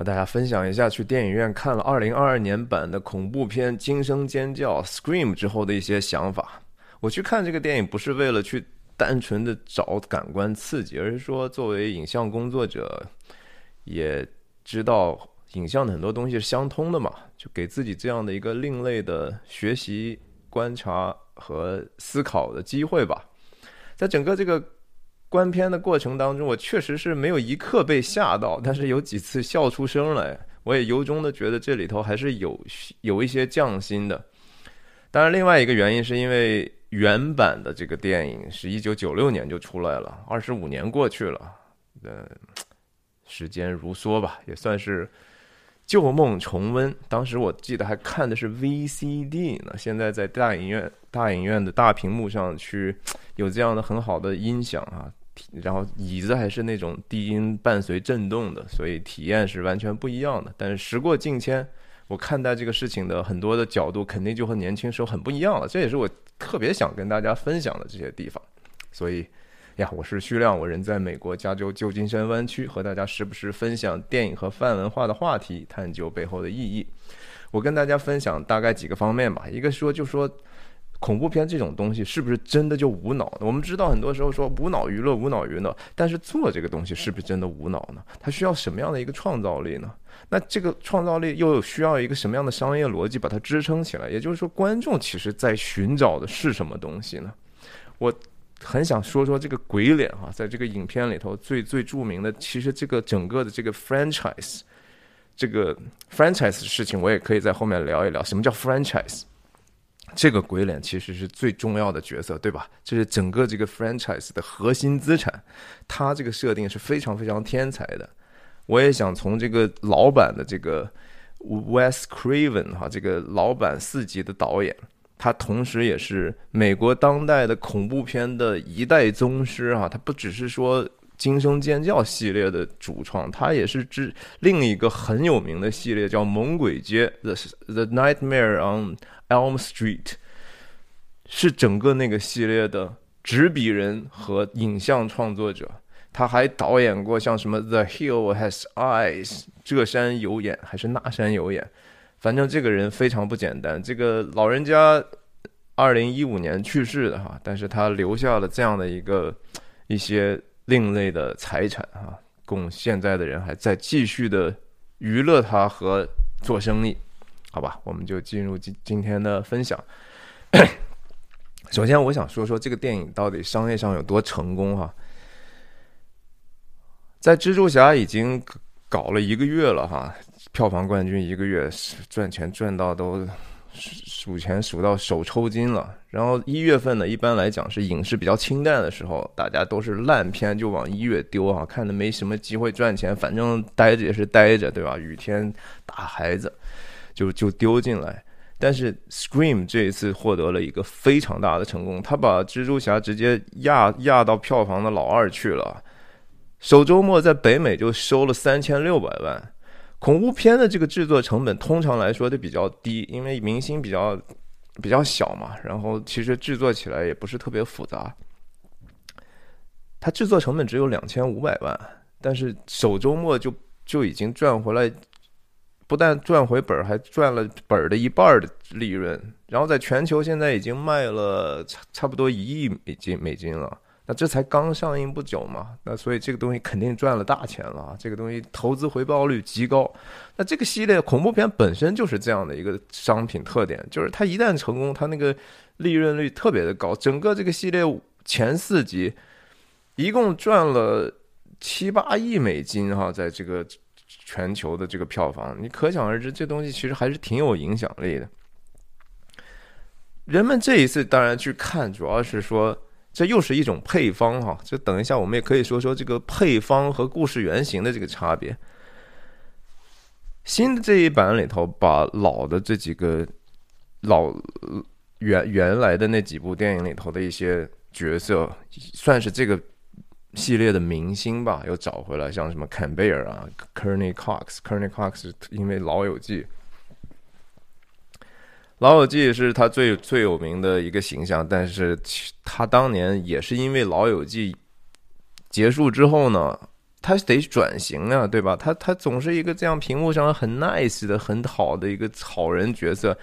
和大家分享一下去电影院看了二零二二年版的恐怖片《惊声尖叫》（Scream） 之后的一些想法。我去看这个电影不是为了去单纯的找感官刺激，而是说作为影像工作者，也知道影像的很多东西是相通的嘛，就给自己这样的一个另类的学习、观察和思考的机会吧。在整个这个。观片的过程当中，我确实是没有一刻被吓到，但是有几次笑出声来。我也由衷的觉得这里头还是有有一些匠心的。当然，另外一个原因是因为原版的这个电影是一九九六年就出来了，二十五年过去了，呃，时间如梭吧，也算是旧梦重温。当时我记得还看的是 VCD 呢，现在在大影院大影院的大屏幕上去有这样的很好的音响啊。然后椅子还是那种低音伴随震动的，所以体验是完全不一样的。但是时过境迁，我看待这个事情的很多的角度肯定就和年轻时候很不一样了。这也是我特别想跟大家分享的这些地方。所以呀，我是徐亮，我人在美国加州旧金山湾区，和大家时不时分享电影和泛文化的话题，探究背后的意义。我跟大家分享大概几个方面吧。一个说就说。恐怖片这种东西是不是真的就无脑呢？我们知道很多时候说无脑娱乐，无脑娱乐，但是做这个东西是不是真的无脑呢？它需要什么样的一个创造力呢？那这个创造力又需要一个什么样的商业逻辑把它支撑起来？也就是说，观众其实在寻找的是什么东西呢？我很想说说这个鬼脸哈，在这个影片里头最最著名的，其实这个整个的这个 franchise，这个 franchise 的事情，我也可以在后面聊一聊。什么叫 franchise？这个鬼脸其实是最重要的角色，对吧？这是整个这个 franchise 的核心资产，它这个设定是非常非常天才的。我也想从这个老版的这个 Wes Craven 哈，这个老版四级的导演，他同时也是美国当代的恐怖片的一代宗师啊。他不只是说惊声尖叫系列的主创，他也是之另一个很有名的系列叫猛鬼街 The The Nightmare on Elm Street 是整个那个系列的执笔人和影像创作者，他还导演过像什么《The Hill Has Eyes》这山有眼还是那山有眼，反正这个人非常不简单。这个老人家二零一五年去世的哈，但是他留下了这样的一个一些另类的财产哈，供现在的人还在继续的娱乐他和做生意。好吧，我们就进入今今天的分享。首先，我想说说这个电影到底商业上有多成功哈。在蜘蛛侠已经搞了一个月了哈，票房冠军一个月赚钱赚到都数钱数到手抽筋了。然后一月份呢，一般来讲是影视比较清淡的时候，大家都是烂片就往一月丢啊，看的没什么机会赚钱，反正待着也是待着，对吧？雨天打孩子。就就丢进来，但是 Scream 这一次获得了一个非常大的成功，他把蜘蛛侠直接压压到票房的老二去了。首周末在北美就收了三千六百万。恐怖片的这个制作成本通常来说都比较低，因为明星比较比较小嘛，然后其实制作起来也不是特别复杂。它制作成本只有两千五百万，但是首周末就就已经赚回来。不但赚回本儿，还赚了本儿的一半的利润。然后在全球现在已经卖了差差不多一亿美金美金了。那这才刚上映不久嘛，那所以这个东西肯定赚了大钱了。这个东西投资回报率极高。那这个系列恐怖片本身就是这样的一个商品特点，就是它一旦成功，它那个利润率特别的高。整个这个系列前四集一共赚了七八亿美金哈，在这个。全球的这个票房，你可想而知，这东西其实还是挺有影响力的。人们这一次当然去看，主要是说这又是一种配方哈。就等一下，我们也可以说说这个配方和故事原型的这个差别。新的这一版里头，把老的这几个老原原来的那几部电影里头的一些角色，算是这个。系列的明星吧，又找回来，像什么坎贝尔啊 Kerny Cox、Kerny Cox 因为《老友记》，《老友记》是他最最有名的一个形象，但是他当年也是因为《老友记》结束之后呢，他得转型啊，对吧？他他总是一个这样屏幕上很 nice 的很好的一个好人角色，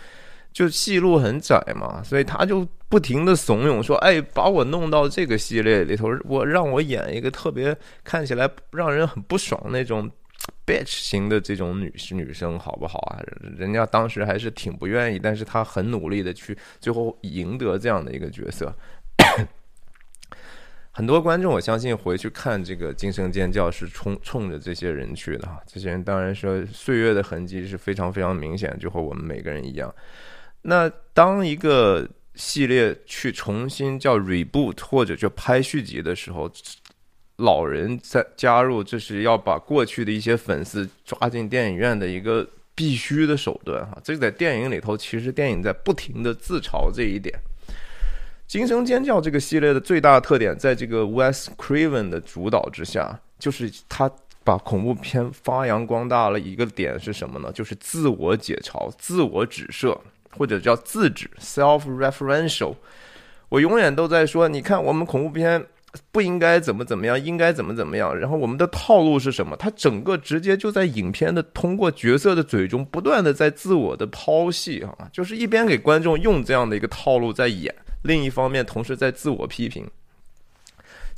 就戏路很窄嘛，所以他就不停的怂恿说：“哎，把我弄到这个系列里头，我让我演一个特别看起来让人很不爽那种 bitch 型的这种女女生，好不好啊？”人家当时还是挺不愿意，但是他很努力的去最后赢得这样的一个角色。很多观众，我相信回去看这个《惊声尖叫》是冲冲着这些人去的哈。这些人当然说岁月的痕迹是非常非常明显，就和我们每个人一样。那当一个系列去重新叫 reboot 或者叫拍续集的时候，老人在加入，这是要把过去的一些粉丝抓进电影院的一个必须的手段哈。这个在电影里头，其实电影在不停的自嘲这一点。《惊声尖叫》这个系列的最大特点，在这个 Wes Craven 的主导之下，就是他把恐怖片发扬光大了。一个点是什么呢？就是自我解嘲、自我指涉，或者叫自指 （self-referential）。我永远都在说，你看我们恐怖片不应该怎么怎么样，应该怎么怎么样。然后我们的套路是什么？他整个直接就在影片的通过角色的嘴中，不断的在自我的剖析啊，就是一边给观众用这样的一个套路在演。另一方面，同时在自我批评，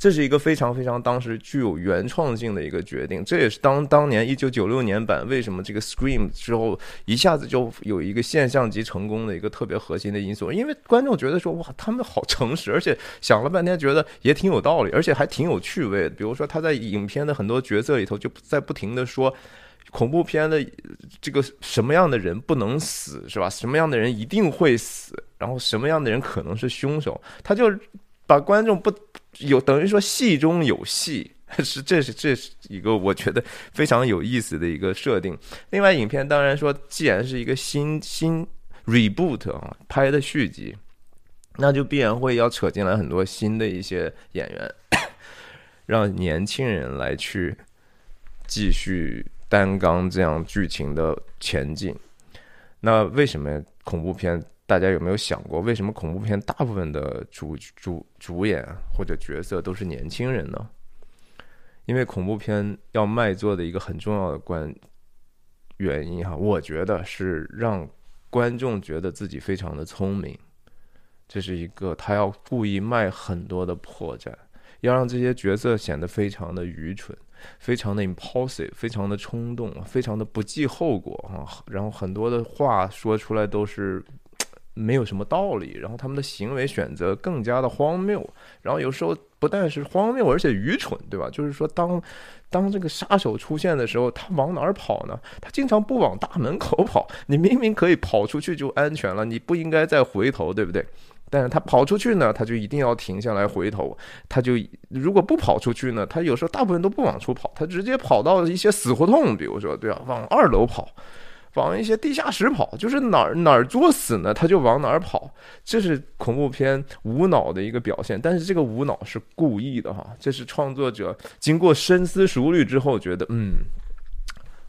这是一个非常非常当时具有原创性的一个决定。这也是当当年一九九六年版为什么这个 Scream 之后一下子就有一个现象级成功的一个特别核心的因素。因为观众觉得说哇，他们好诚实，而且想了半天觉得也挺有道理，而且还挺有趣味。比如说他在影片的很多角色里头就在不停的说。恐怖片的这个什么样的人不能死是吧？什么样的人一定会死？然后什么样的人可能是凶手？他就把观众不有等于说戏中有戏，是这是这是一个我觉得非常有意思的一个设定。另外，影片当然说，既然是一个新新 reboot 啊拍的续集，那就必然会要扯进来很多新的一些演员，让年轻人来去继续。担纲这样剧情的前进，那为什么恐怖片？大家有没有想过，为什么恐怖片大部分的主主主演或者角色都是年轻人呢？因为恐怖片要卖座的一个很重要的关原因哈，我觉得是让观众觉得自己非常的聪明，这是一个他要故意卖很多的破绽，要让这些角色显得非常的愚蠢。非常的 impulsive，非常的冲动，非常的不计后果哈！然后很多的话说出来都是没有什么道理，然后他们的行为选择更加的荒谬，然后有时候不但是荒谬，而且愚蠢，对吧？就是说，当当这个杀手出现的时候，他往哪儿跑呢？他经常不往大门口跑，你明明可以跑出去就安全了，你不应该再回头，对不对？但是他跑出去呢，他就一定要停下来回头。他就如果不跑出去呢，他有时候大部分都不往出跑，他直接跑到一些死胡同，比如说对啊，往二楼跑，往一些地下室跑，就是哪儿哪儿作死呢，他就往哪儿跑。这是恐怖片无脑的一个表现，但是这个无脑是故意的哈，这是创作者经过深思熟虑之后觉得嗯。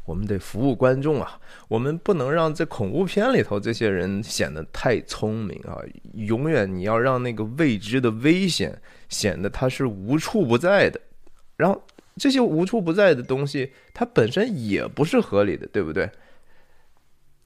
我们得服务观众啊！我们不能让这恐怖片里头这些人显得太聪明啊！永远你要让那个未知的危险显得它是无处不在的。然后这些无处不在的东西，它本身也不是合理的，对不对？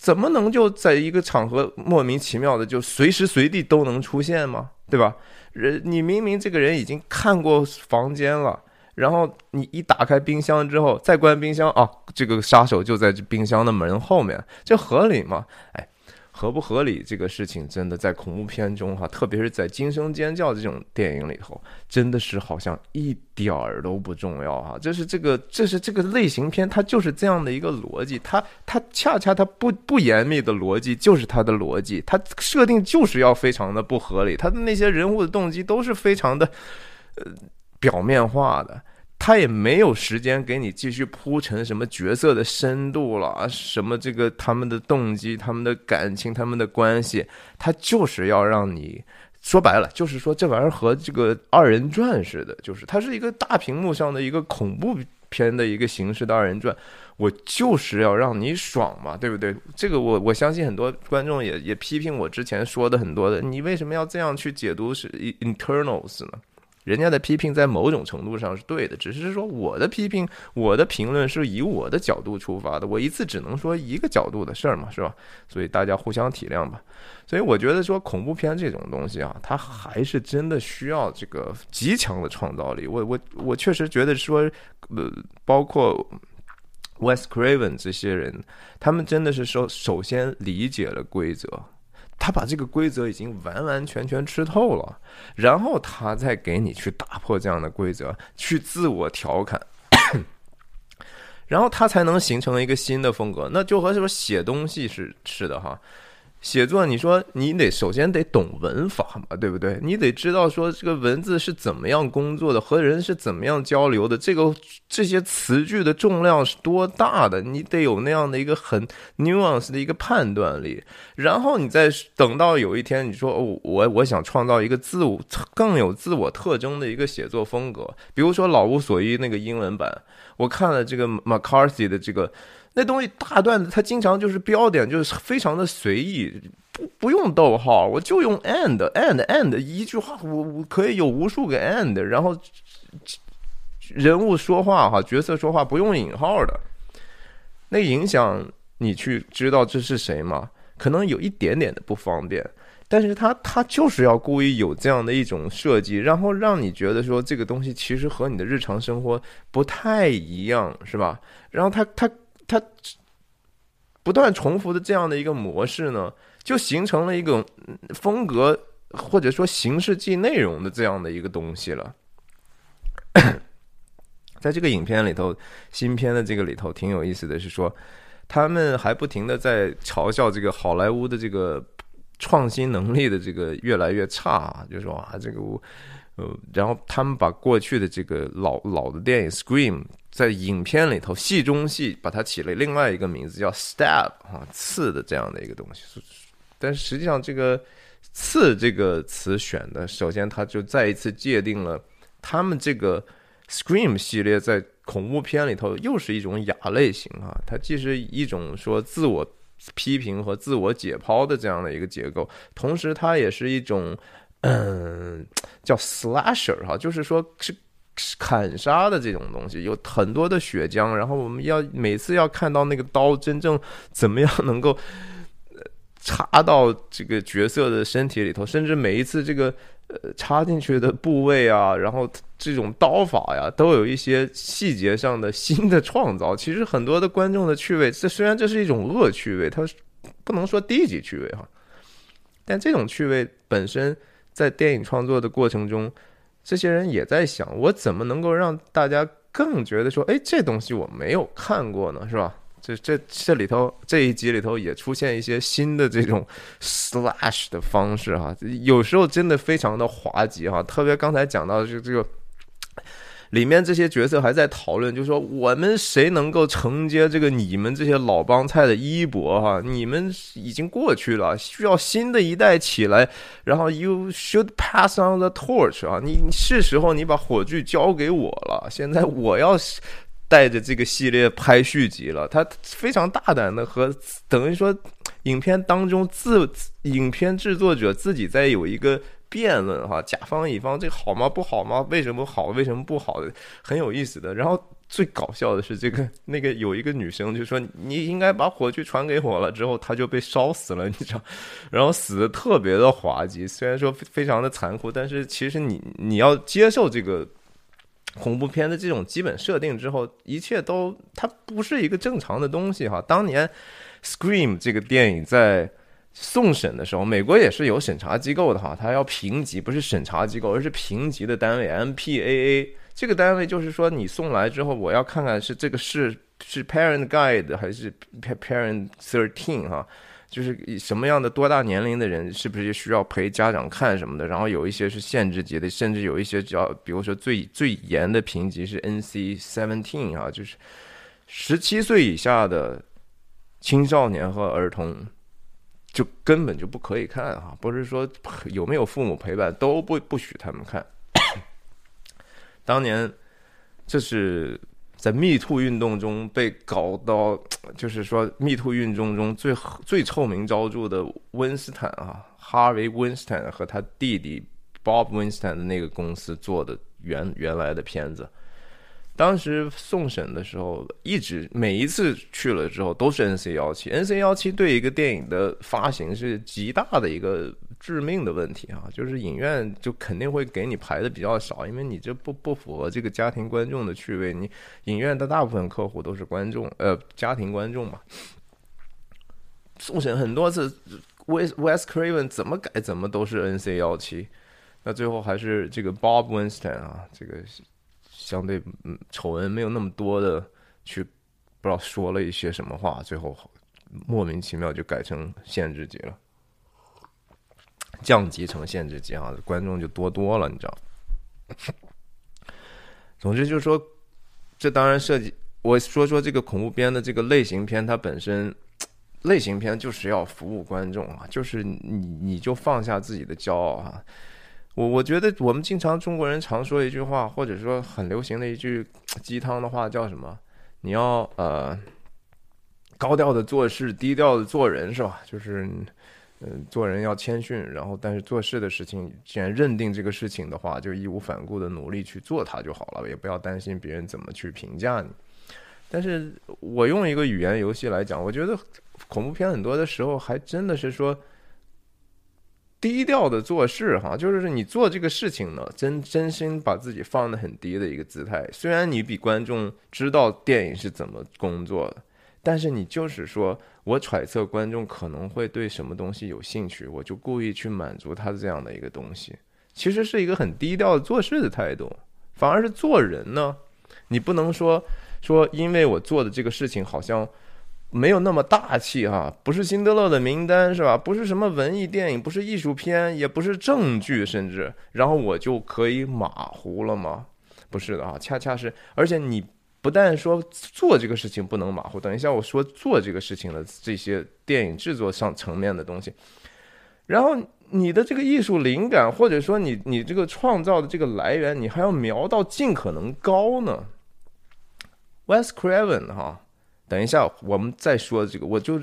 怎么能就在一个场合莫名其妙的就随时随地都能出现吗？对吧？人，你明明这个人已经看过房间了。然后你一打开冰箱之后，再关冰箱啊，这个杀手就在这冰箱的门后面，这合理吗？哎，合不合理这个事情，真的在恐怖片中哈，特别是在惊声尖叫这种电影里头，真的是好像一点儿都不重要哈。这是这个，这是这个类型片，它就是这样的一个逻辑，它它恰恰它不不严密的逻辑就是它的逻辑，它设定就是要非常的不合理，它的那些人物的动机都是非常的，呃。表面化的，他也没有时间给你继续铺陈什么角色的深度了，什么这个他们的动机、他们的感情、他们的关系，他就是要让你说白了，就是说这玩意儿和这个二人转似的，就是它是一个大屏幕上的一个恐怖片的一个形式的二人转，我就是要让你爽嘛，对不对？这个我我相信很多观众也也批评我之前说的很多的，你为什么要这样去解读是 internals 呢？人家的批评在某种程度上是对的，只是说我的批评、我的评论是以我的角度出发的，我一次只能说一个角度的事儿嘛，是吧？所以大家互相体谅吧。所以我觉得说恐怖片这种东西啊，它还是真的需要这个极强的创造力。我我我确实觉得说，呃，包括 Wes Craven 这些人，他们真的是首首先理解了规则。他把这个规则已经完完全全吃透了，然后他再给你去打破这样的规则，去自我调侃，然后他才能形成一个新的风格。那就和什么写东西是是的哈。写作，你说你得首先得懂文法嘛，对不对？你得知道说这个文字是怎么样工作的，和人是怎么样交流的，这个这些词句的重量是多大的，你得有那样的一个很 nuance 的一个判断力。然后你再等到有一天，你说哦，我我想创造一个自我更有自我特征的一个写作风格，比如说《老无所依》那个英文版，我看了这个 McCarthy 的这个。那东西大段子，它经常就是标点，就是非常的随意，不不用逗号，我就用 and and and 一句话，我我可以有无数个 and，然后人物说话哈，角色说话不用引号的，那影响你去知道这是谁吗？可能有一点点的不方便，但是他他就是要故意有这样的一种设计，然后让你觉得说这个东西其实和你的日常生活不太一样，是吧？然后他他。它不断重复的这样的一个模式呢，就形成了一种风格或者说形式即内容的这样的一个东西了。在这个影片里头，新片的这个里头挺有意思的是说，他们还不停的在嘲笑这个好莱坞的这个创新能力的这个越来越差啊，就说啊这个呃，然后他们把过去的这个老老的电影《Scream》。在影片里头，戏中戏把它起了另外一个名字，叫 “stab” 啊，刺的这样的一个东西。但是实际上，这个“刺”这个词选的，首先它就再一次界定了他们这个 “scream” 系列在恐怖片里头又是一种亚类型啊。它既是一种说自我批评和自我解剖的这样的一个结构，同时它也是一种嗯叫 “slasher” 哈，就是说是。砍杀的这种东西有很多的血浆，然后我们要每次要看到那个刀真正怎么样能够插到这个角色的身体里头，甚至每一次这个呃插进去的部位啊，然后这种刀法呀，都有一些细节上的新的创造。其实很多的观众的趣味，这虽然这是一种恶趣味，它不能说低级趣味哈，但这种趣味本身在电影创作的过程中。这些人也在想，我怎么能够让大家更觉得说，哎，这东西我没有看过呢，是吧？这这这里头这一集里头也出现一些新的这种 slash 的方式哈，有时候真的非常的滑稽哈，特别刚才讲到就这个。里面这些角色还在讨论，就说我们谁能够承接这个你们这些老帮菜的衣钵哈？你们已经过去了，需要新的一代起来。然后 you should pass on the torch 啊，你是时候你把火炬交给我了。现在我要带着这个系列拍续集了。他非常大胆的和等于说，影片当中自影片制作者自己在有一个。辩论哈，甲方乙方这个好吗？不好吗？为什么好？为什么不好的？很有意思的。然后最搞笑的是，这个那个有一个女生就说：“你应该把火炬传给我了。”之后她就被烧死了，你知道？然后死的特别的滑稽，虽然说非常的残酷，但是其实你你要接受这个恐怖片的这种基本设定之后，一切都它不是一个正常的东西哈。当年《Scream》这个电影在。送审的时候，美国也是有审查机构的哈，他要评级，不是审查机构，而是评级的单位 MPAA。这个单位就是说，你送来之后，我要看看是这个是是 Parent Guide 还是 Parent Thirteen 哈，就是什么样的多大年龄的人是不是需要陪家长看什么的。然后有一些是限制级的，甚至有一些叫，比如说最最严的评级是 NC Seventeen 啊，就是十七岁以下的青少年和儿童。就根本就不可以看啊！不是说有没有父母陪伴都不不许他们看。当年这是在密兔运动中被搞到，就是说密兔运动中最最臭名昭著的温斯坦啊，哈维·温斯坦和他弟弟 Bob Winston 的那个公司做的原原来的片子。当时送审的时候，一直每一次去了之后都是 N C 幺七，N C 幺七对一个电影的发行是极大的一个致命的问题啊！就是影院就肯定会给你排的比较少，因为你这不不符合这个家庭观众的趣味。你影院的大部分客户都是观众，呃，家庭观众嘛。送审很多次，Wes Wes Craven 怎么改怎么都是 N C 幺七，那最后还是这个 Bob Winston 啊，这个。相对嗯丑闻没有那么多的去不知道说了一些什么话，最后莫名其妙就改成限制级了，降级成限制级啊，观众就多多了，你知道。总之就是说，这当然涉及我说说这个恐怖片的这个类型片，它本身类型片就是要服务观众啊，就是你你就放下自己的骄傲啊。我我觉得我们经常中国人常说一句话，或者说很流行的一句鸡汤的话，叫什么？你要呃高调的做事，低调的做人，是吧？就是嗯，做人要谦逊，然后但是做事的事情，既然认定这个事情的话，就义无反顾的努力去做它就好了，也不要担心别人怎么去评价你。但是我用一个语言游戏来讲，我觉得恐怖片很多的时候还真的是说。低调的做事，哈，就是你做这个事情呢，真真心把自己放得很低的一个姿态。虽然你比观众知道电影是怎么工作的，但是你就是说我揣测观众可能会对什么东西有兴趣，我就故意去满足他这样的一个东西，其实是一个很低调的做事的态度。反而是做人呢，你不能说说因为我做的这个事情好像。没有那么大气哈，不是辛德勒的名单是吧？不是什么文艺电影，不是艺术片，也不是正剧，甚至然后我就可以马虎了吗？不是的啊，恰恰是，而且你不但说做这个事情不能马虎，等一下我说做这个事情的这些电影制作上层面的东西，然后你的这个艺术灵感，或者说你你这个创造的这个来源，你还要瞄到尽可能高呢。West Craven 哈。等一下，我们再说这个，我就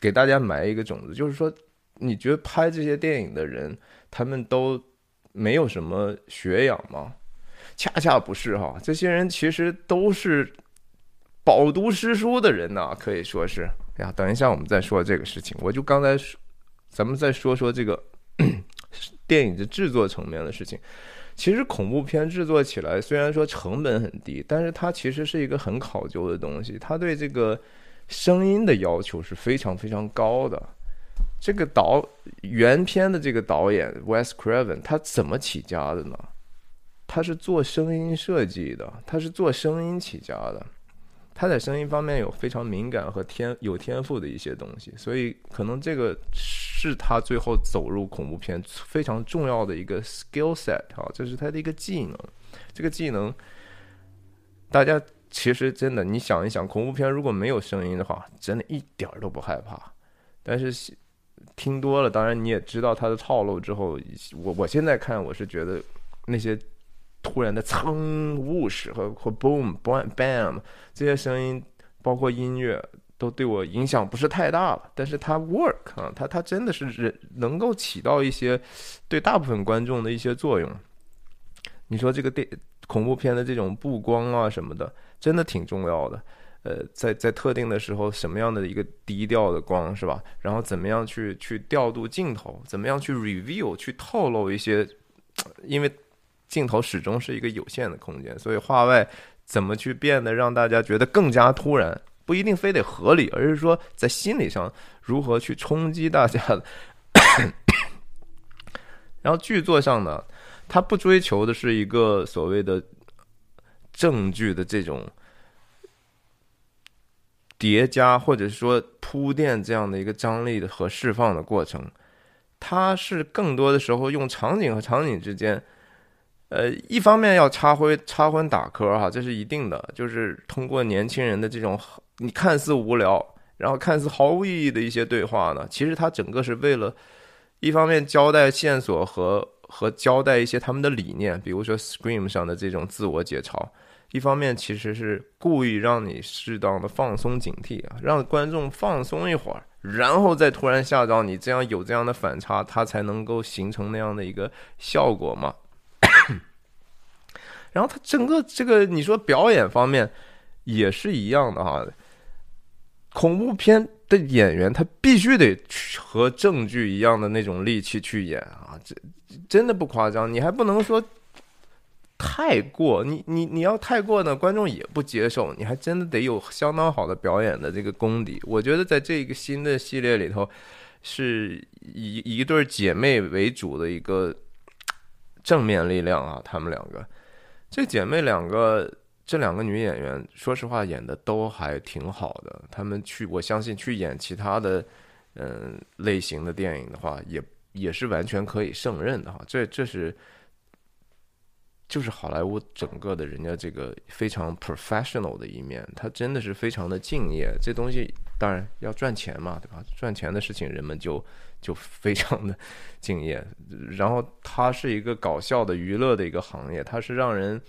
给大家埋一个种子，就是说，你觉得拍这些电影的人，他们都没有什么学养吗？恰恰不是哈，这些人其实都是饱读诗书的人呐，可以说是。呀，等一下我们再说这个事情，我就刚才说，咱们再说说这个 电影的制作层面的事情。其实恐怖片制作起来虽然说成本很低，但是它其实是一个很考究的东西。它对这个声音的要求是非常非常高的。这个导原片的这个导演 Wes Craven，他怎么起家的呢？他是做声音设计的，他是做声音起家的。他在声音方面有非常敏感和天有天赋的一些东西，所以可能这个是他最后走入恐怖片非常重要的一个 skill set 啊，这是他的一个技能。这个技能，大家其实真的，你想一想，恐怖片如果没有声音的话，真的一点儿都不害怕。但是听多了，当然你也知道他的套路之后，我我现在看我是觉得那些。突然的噌、whoosh 和和 boom、bam 这些声音，包括音乐，都对我影响不是太大了。但是它 work 啊，它它真的是人能够起到一些对大部分观众的一些作用。你说这个电恐怖片的这种布光啊什么的，真的挺重要的。呃，在在特定的时候，什么样的一个低调的光是吧？然后怎么样去去调度镜头？怎么样去 reveal 去透露一些？因为镜头始终是一个有限的空间，所以画外怎么去变得让大家觉得更加突然，不一定非得合理，而是说在心理上如何去冲击大家的。然后剧作上呢，他不追求的是一个所谓的证据的这种叠加，或者是说铺垫这样的一个张力的和释放的过程，它是更多的时候用场景和场景之间。呃，一方面要插灰插荤打磕哈，这是一定的，就是通过年轻人的这种你看似无聊，然后看似毫无意义的一些对话呢，其实它整个是为了，一方面交代线索和和交代一些他们的理念，比如说 Scream 上的这种自我解嘲，一方面其实是故意让你适当的放松警惕啊，让观众放松一会儿，然后再突然吓着你，这样有这样的反差，它才能够形成那样的一个效果嘛。然后他整个这个你说表演方面也是一样的哈，恐怖片的演员他必须得和正剧一样的那种力气去演啊，这真的不夸张，你还不能说。太过，你你你要太过呢，观众也不接受。你还真的得有相当好的表演的这个功底。我觉得在这个新的系列里头，是以一对姐妹为主的一个正面力量啊。她们两个，这姐妹两个，这两个女演员，说实话演的都还挺好的。她们去，我相信去演其他的嗯类型的电影的话，也也是完全可以胜任的哈。这这是。就是好莱坞整个的人家这个非常 professional 的一面，他真的是非常的敬业。这东西当然要赚钱嘛，对吧？赚钱的事情人们就就非常的敬业。然后它是一个搞笑的娱乐的一个行业，它是让人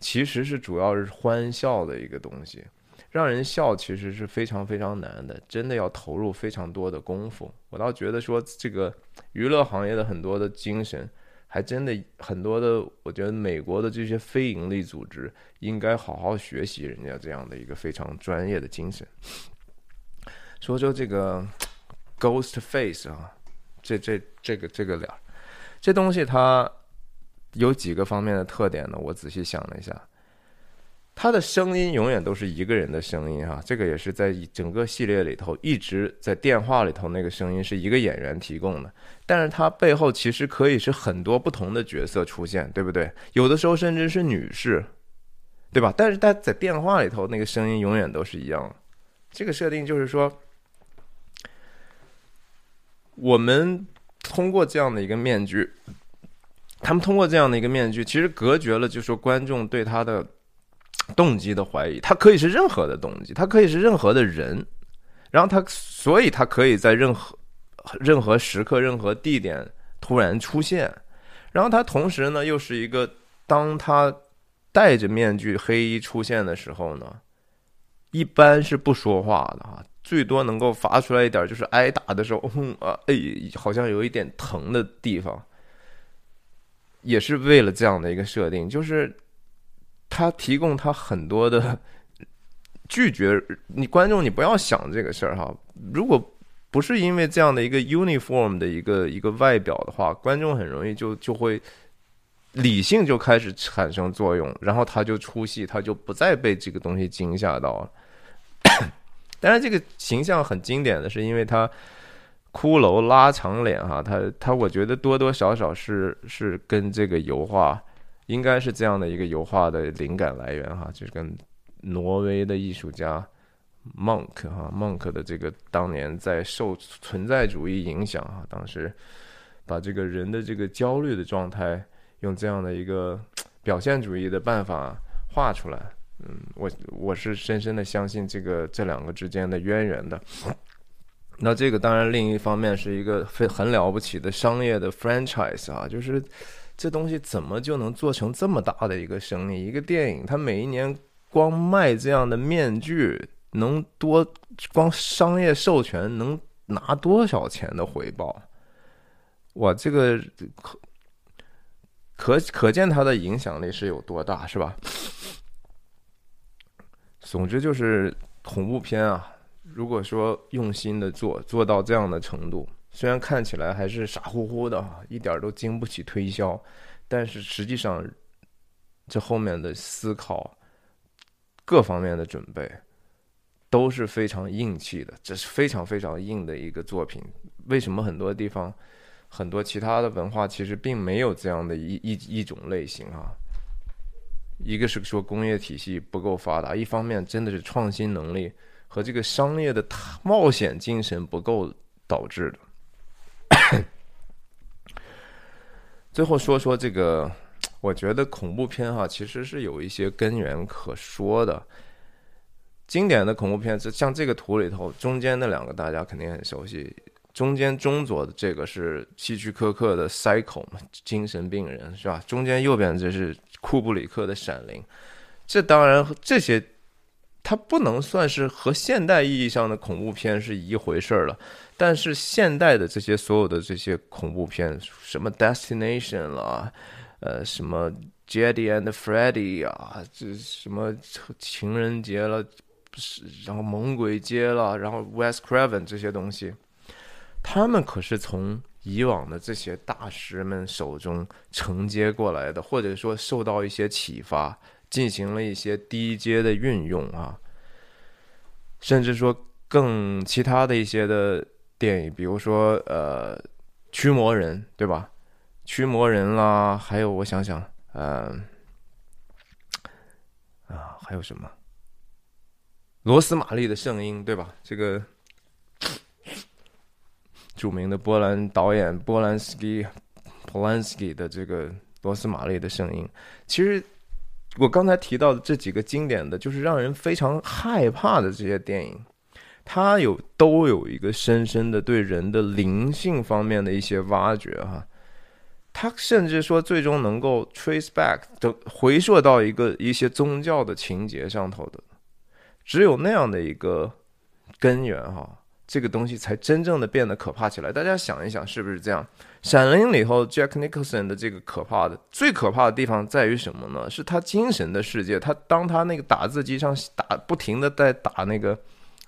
其实是主要是欢笑的一个东西，让人笑其实是非常非常难的，真的要投入非常多的功夫。我倒觉得说这个娱乐行业的很多的精神。还真的很多的，我觉得美国的这些非盈利组织应该好好学习人家这样的一个非常专业的精神。说说这个 Ghost Face 啊，这这这个这个脸，这东西它有几个方面的特点呢？我仔细想了一下。他的声音永远都是一个人的声音哈，这个也是在整个系列里头一直在电话里头那个声音是一个演员提供的，但是他背后其实可以是很多不同的角色出现，对不对？有的时候甚至是女士，对吧？但是他在电话里头那个声音永远都是一样，这个设定就是说，我们通过这样的一个面具，他们通过这样的一个面具，其实隔绝了，就说观众对他的。动机的怀疑，他可以是任何的动机，他可以是任何的人，然后他，所以他可以在任何任何时刻、任何地点突然出现，然后他同时呢，又是一个，当他戴着面具、黑衣出现的时候呢，一般是不说话的啊，最多能够发出来一点，就是挨打的时候，嗯啊，哎，好像有一点疼的地方，也是为了这样的一个设定，就是。他提供他很多的 拒绝你观众，你不要想这个事儿哈。如果不是因为这样的一个 uniform 的一个一个外表的话，观众很容易就就会理性就开始产生作用，然后他就出戏，他就不再被这个东西惊吓到了。当然，这个形象很经典的是，因为他骷髅拉长脸哈，他他我觉得多多少少是是跟这个油画。应该是这样的一个油画的灵感来源哈，就是跟挪威的艺术家 Monk 哈 Monk 的这个当年在受存在主义影响哈，当时把这个人的这个焦虑的状态用这样的一个表现主义的办法画出来。嗯，我我是深深的相信这个这两个之间的渊源的。那这个当然另一方面是一个非很了不起的商业的 franchise 啊，就是。这东西怎么就能做成这么大的一个生意？一个电影，它每一年光卖这样的面具，能多光商业授权能拿多少钱的回报？哇，这个可可可见它的影响力是有多大，是吧？总之就是恐怖片啊，如果说用心的做，做到这样的程度。虽然看起来还是傻乎乎的，一点都经不起推销，但是实际上，这后面的思考、各方面的准备都是非常硬气的，这是非常非常硬的一个作品。为什么很多地方、很多其他的文化其实并没有这样的一一一种类型啊？一个是说工业体系不够发达，一方面真的是创新能力和这个商业的冒险精神不够导致的。最后说说这个，我觉得恐怖片哈，其实是有一些根源可说的。经典的恐怖片，像这个图里头，中间那两个大家肯定很熟悉。中间中左的这个是希区柯克的《Cycle》嘛，精神病人是吧？中间右边这是库布里克的《闪灵》。这当然这些。它不能算是和现代意义上的恐怖片是一回事了，但是现代的这些所有的这些恐怖片，什么 Destination 啦，呃，什么 Jedi and Freddy 啊，这什么情人节了，是然后猛鬼街了，然后 West Craven 这些东西，他们可是从以往的这些大师们手中承接过来的，或者说受到一些启发。进行了一些低阶的运用啊，甚至说更其他的一些的电影，比如说呃，驱魔人，对吧？驱魔人啦，还有我想想，呃，啊，还有什么？罗斯玛丽的圣婴，对吧？这个著名的波兰导演波兰斯基 （Polanski） 的这个罗斯玛丽的圣婴，其实。我刚才提到的这几个经典的就是让人非常害怕的这些电影，它有都有一个深深的对人的灵性方面的一些挖掘哈，它甚至说最终能够 trace back 的回溯到一个一些宗教的情节上头的，只有那样的一个根源哈。这个东西才真正的变得可怕起来。大家想一想，是不是这样？《闪灵》里头，Jack Nicholson 的这个可怕的、最可怕的地方在于什么呢？是他精神的世界。他当他那个打字机上打，不停的在打那个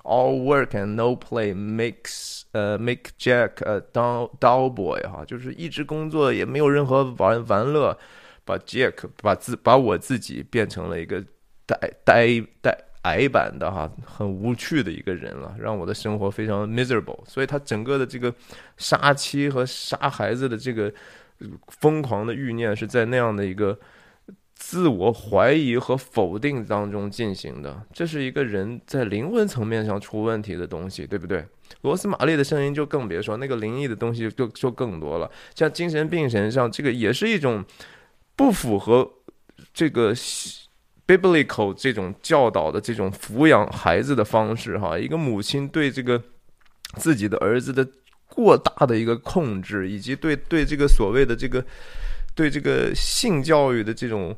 “All work and no play makes 呃 make Jack a dull dull boy” 哈，就是一直工作也没有任何玩玩乐，把 Jack 把自把我自己变成了一个呆呆呆。矮版的哈，很无趣的一个人了，让我的生活非常 miserable。所以他整个的这个杀妻和杀孩子的这个疯狂的欲念，是在那样的一个自我怀疑和否定当中进行的。这是一个人在灵魂层面上出问题的东西，对不对？罗斯玛丽的声音就更别说，那个灵异的东西就就更多了。像精神病神上，这个也是一种不符合这个。Biblical 这种教导的这种抚养孩子的方式，哈，一个母亲对这个自己的儿子的过大的一个控制，以及对对这个所谓的这个对这个性教育的这种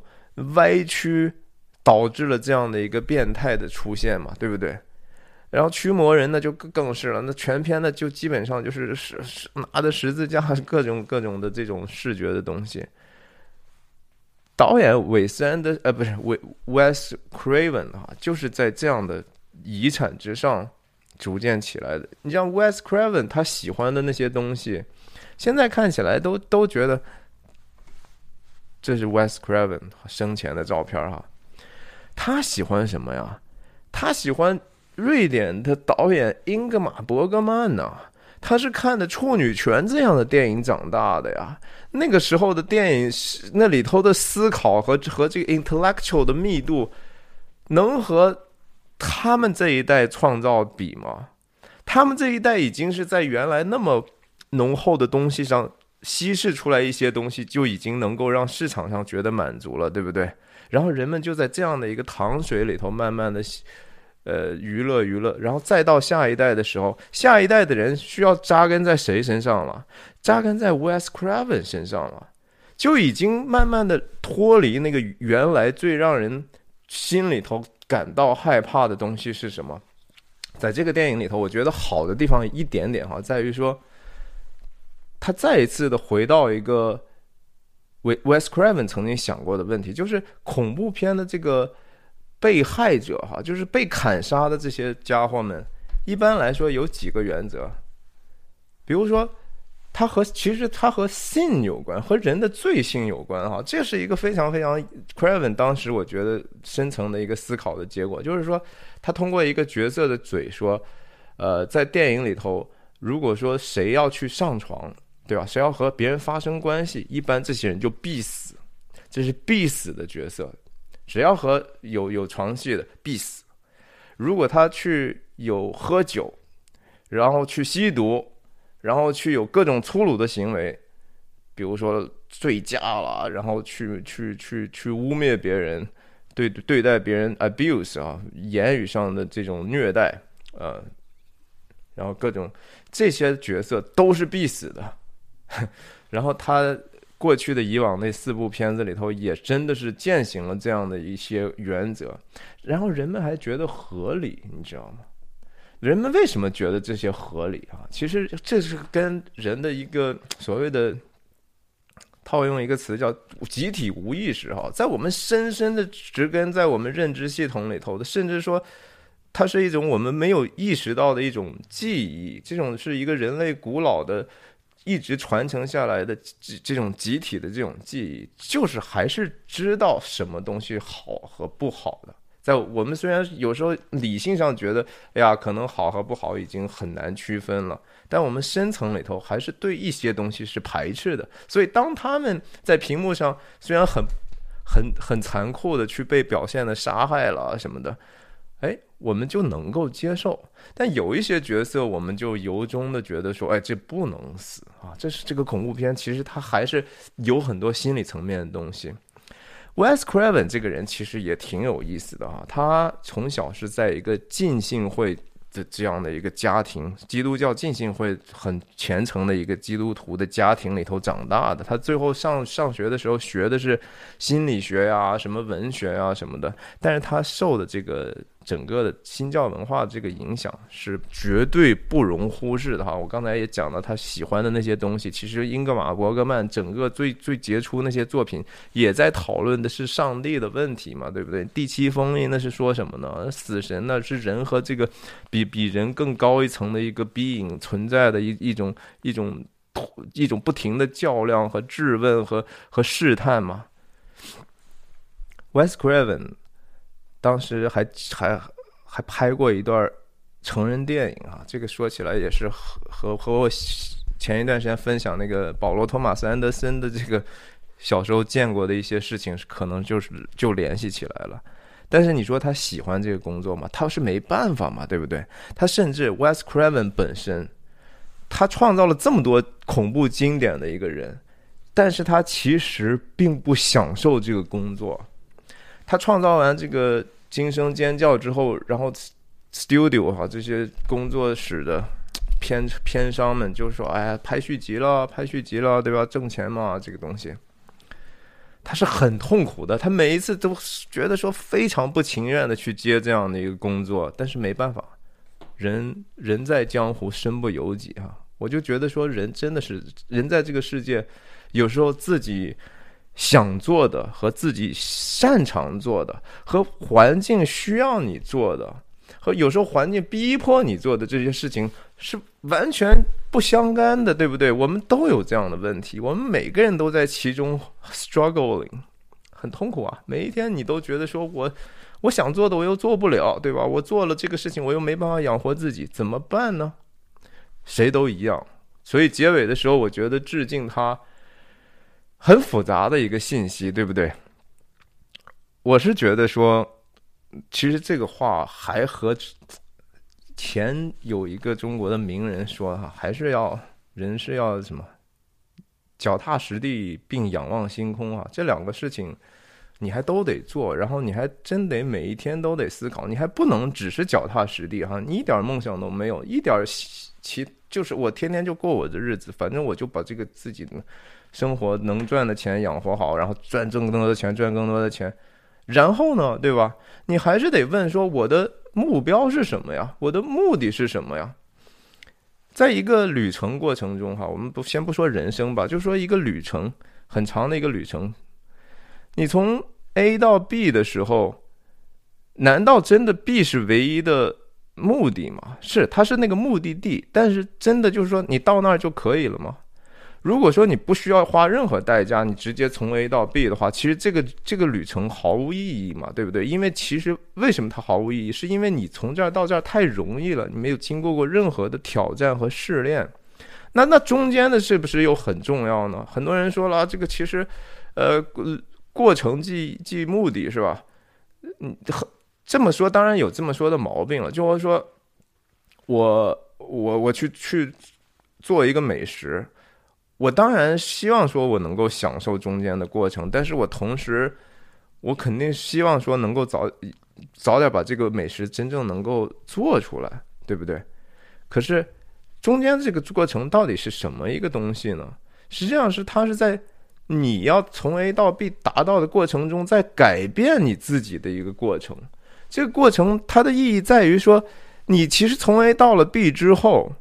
歪曲，导致了这样的一个变态的出现嘛，对不对？然后驱魔人呢就更更是了，那全篇呢就基本上就是是是拿着十字架，各种各种的这种视觉的东西。导演韦斯安的呃不是韦 Wes Craven 哈，就是在这样的遗产之上逐渐起来的。你像 Wes Craven 他喜欢的那些东西，现在看起来都都觉得这是 Wes Craven 生前的照片哈。他喜欢什么呀？他喜欢瑞典的导演英格玛伯格曼呐。他是看的《处女泉》这样的电影长大的呀。那个时候的电影，那里头的思考和和这个 intellectual 的密度，能和他们这一代创造比吗？他们这一代已经是在原来那么浓厚的东西上稀释出来一些东西，就已经能够让市场上觉得满足了，对不对？然后人们就在这样的一个糖水里头慢慢的。呃，娱乐娱乐，然后再到下一代的时候，下一代的人需要扎根在谁身上了？扎根在 Wes Craven 身上了，就已经慢慢的脱离那个原来最让人心里头感到害怕的东西是什么？在这个电影里头，我觉得好的地方一点点哈，在于说，他再一次的回到一个 Wes Craven 曾经想过的问题，就是恐怖片的这个。被害者哈，就是被砍杀的这些家伙们，一般来说有几个原则，比如说，他和其实他和性有关，和人的罪性有关哈，这是一个非常非常 Craven 当时我觉得深层的一个思考的结果，就是说他通过一个角色的嘴说，呃，在电影里头，如果说谁要去上床，对吧？谁要和别人发生关系，一般这些人就必死，这是必死的角色。只要和有有床戏的必死，如果他去有喝酒，然后去吸毒，然后去有各种粗鲁的行为，比如说醉驾了，然后去去去去污蔑别人，对对待别人 abuse 啊，言语上的这种虐待，呃，然后各种这些角色都是必死的，然后他。过去的以往那四部片子里头，也真的是践行了这样的一些原则，然后人们还觉得合理，你知道吗？人们为什么觉得这些合理啊？其实这是跟人的一个所谓的套用一个词叫集体无意识哈，在我们深深的植根在我们认知系统里头的，甚至说它是一种我们没有意识到的一种记忆，这种是一个人类古老的一直传承下来的这这种集体的这种记忆，就是还是知道什么东西好和不好的。在我们虽然有时候理性上觉得，哎呀，可能好和不好已经很难区分了，但我们深层里头还是对一些东西是排斥的。所以当他们在屏幕上虽然很、很、很残酷的去被表现的杀害了什么的，哎，我们就能够接受。但有一些角色，我们就由衷的觉得说，哎，这不能死啊！这是这个恐怖片，其实它还是有很多心理层面的东西。Wes Craven 这个人其实也挺有意思的啊，他从小是在一个浸信会的这样的一个家庭，基督教浸信会很虔诚的一个基督徒的家庭里头长大的。他最后上上学的时候学的是心理学呀、什么文学呀什么的，但是他受的这个。整个的新教文化这个影响是绝对不容忽视的哈。我刚才也讲了，他喜欢的那些东西，其实英格玛伯格曼整个最最杰出那些作品，也在讨论的是上帝的问题嘛，对不对？第七封印那是说什么呢？死神呢是人和这个比比人更高一层的一个 being 存在的一一种一种一种不停的较量和质问和和试探嘛。West Craven。当时还还还拍过一段成人电影啊，这个说起来也是和和和我前一段时间分享那个保罗·托马斯·安德森的这个小时候见过的一些事情，可能就是就联系起来了。但是你说他喜欢这个工作吗？他是没办法嘛，对不对？他甚至 Wes Craven 本身，他创造了这么多恐怖经典的一个人，但是他其实并不享受这个工作。他创造完这个惊声尖叫之后，然后 studio 哈这些工作室的片片商们就说：“哎呀，拍续集了，拍续集了，对吧？挣钱嘛，这个东西。”他是很痛苦的，他每一次都觉得说非常不情愿的去接这样的一个工作，但是没办法，人人在江湖身不由己啊！我就觉得说，人真的是人在这个世界，有时候自己。想做的和自己擅长做的，和环境需要你做的，和有时候环境逼迫你做的这些事情是完全不相干的，对不对？我们都有这样的问题，我们每个人都在其中 struggling，很痛苦啊！每一天你都觉得说我我想做的我又做不了，对吧？我做了这个事情我又没办法养活自己，怎么办呢？谁都一样。所以结尾的时候，我觉得致敬他。很复杂的一个信息，对不对？我是觉得说，其实这个话还和前有一个中国的名人说哈，还是要人是要什么脚踏实地并仰望星空啊，这两个事情你还都得做，然后你还真得每一天都得思考，你还不能只是脚踏实地哈，你一点梦想都没有，一点其就是我天天就过我的日子，反正我就把这个自己的。生活能赚的钱养活好，然后赚挣更多的钱，赚更多的钱，然后呢，对吧？你还是得问说，我的目标是什么呀？我的目的是什么呀？在一个旅程过程中，哈，我们不先不说人生吧，就说一个旅程很长的一个旅程，你从 A 到 B 的时候，难道真的 B 是唯一的目的吗？是，它是那个目的地，但是真的就是说你到那儿就可以了吗？如果说你不需要花任何代价，你直接从 A 到 B 的话，其实这个这个旅程毫无意义嘛，对不对？因为其实为什么它毫无意义，是因为你从这儿到这儿太容易了，你没有经过过任何的挑战和试炼。那那中间的是不是又很重要呢？很多人说了，这个其实，呃，过程即即目的是吧？嗯，这么说当然有这么说的毛病了，就是说，我我我去去做一个美食。我当然希望说，我能够享受中间的过程，但是我同时，我肯定希望说，能够早早点把这个美食真正能够做出来，对不对？可是中间这个过程到底是什么一个东西呢？实际上是它是在你要从 A 到 B 达到的过程中，在改变你自己的一个过程。这个过程它的意义在于说，你其实从 A 到了 B 之后，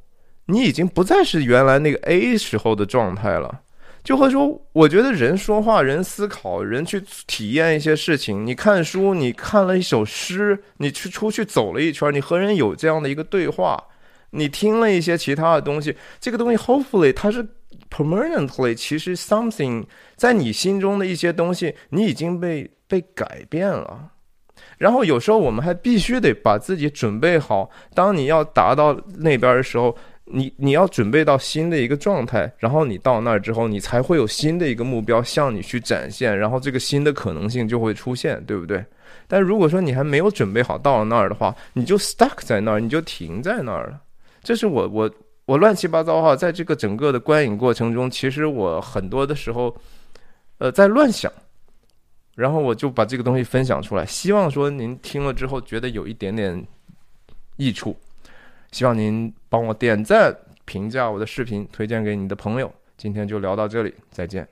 你已经不再是原来那个 A 时候的状态了。就会说，我觉得人说话、人思考、人去体验一些事情。你看书，你看了一首诗，你去出去走了一圈，你和人有这样的一个对话，你听了一些其他的东西，这个东西 hopefully 它是 permanently，其实 something 在你心中的一些东西，你已经被被改变了。然后有时候我们还必须得把自己准备好，当你要达到那边的时候。你你要准备到新的一个状态，然后你到那儿之后，你才会有新的一个目标向你去展现，然后这个新的可能性就会出现，对不对？但如果说你还没有准备好到那儿的话，你就 stuck 在那儿，你就停在那儿了。这是我我我乱七八糟哈，在这个整个的观影过程中，其实我很多的时候，呃，在乱想，然后我就把这个东西分享出来，希望说您听了之后觉得有一点点益处。希望您帮我点赞、评价我的视频，推荐给你的朋友。今天就聊到这里，再见。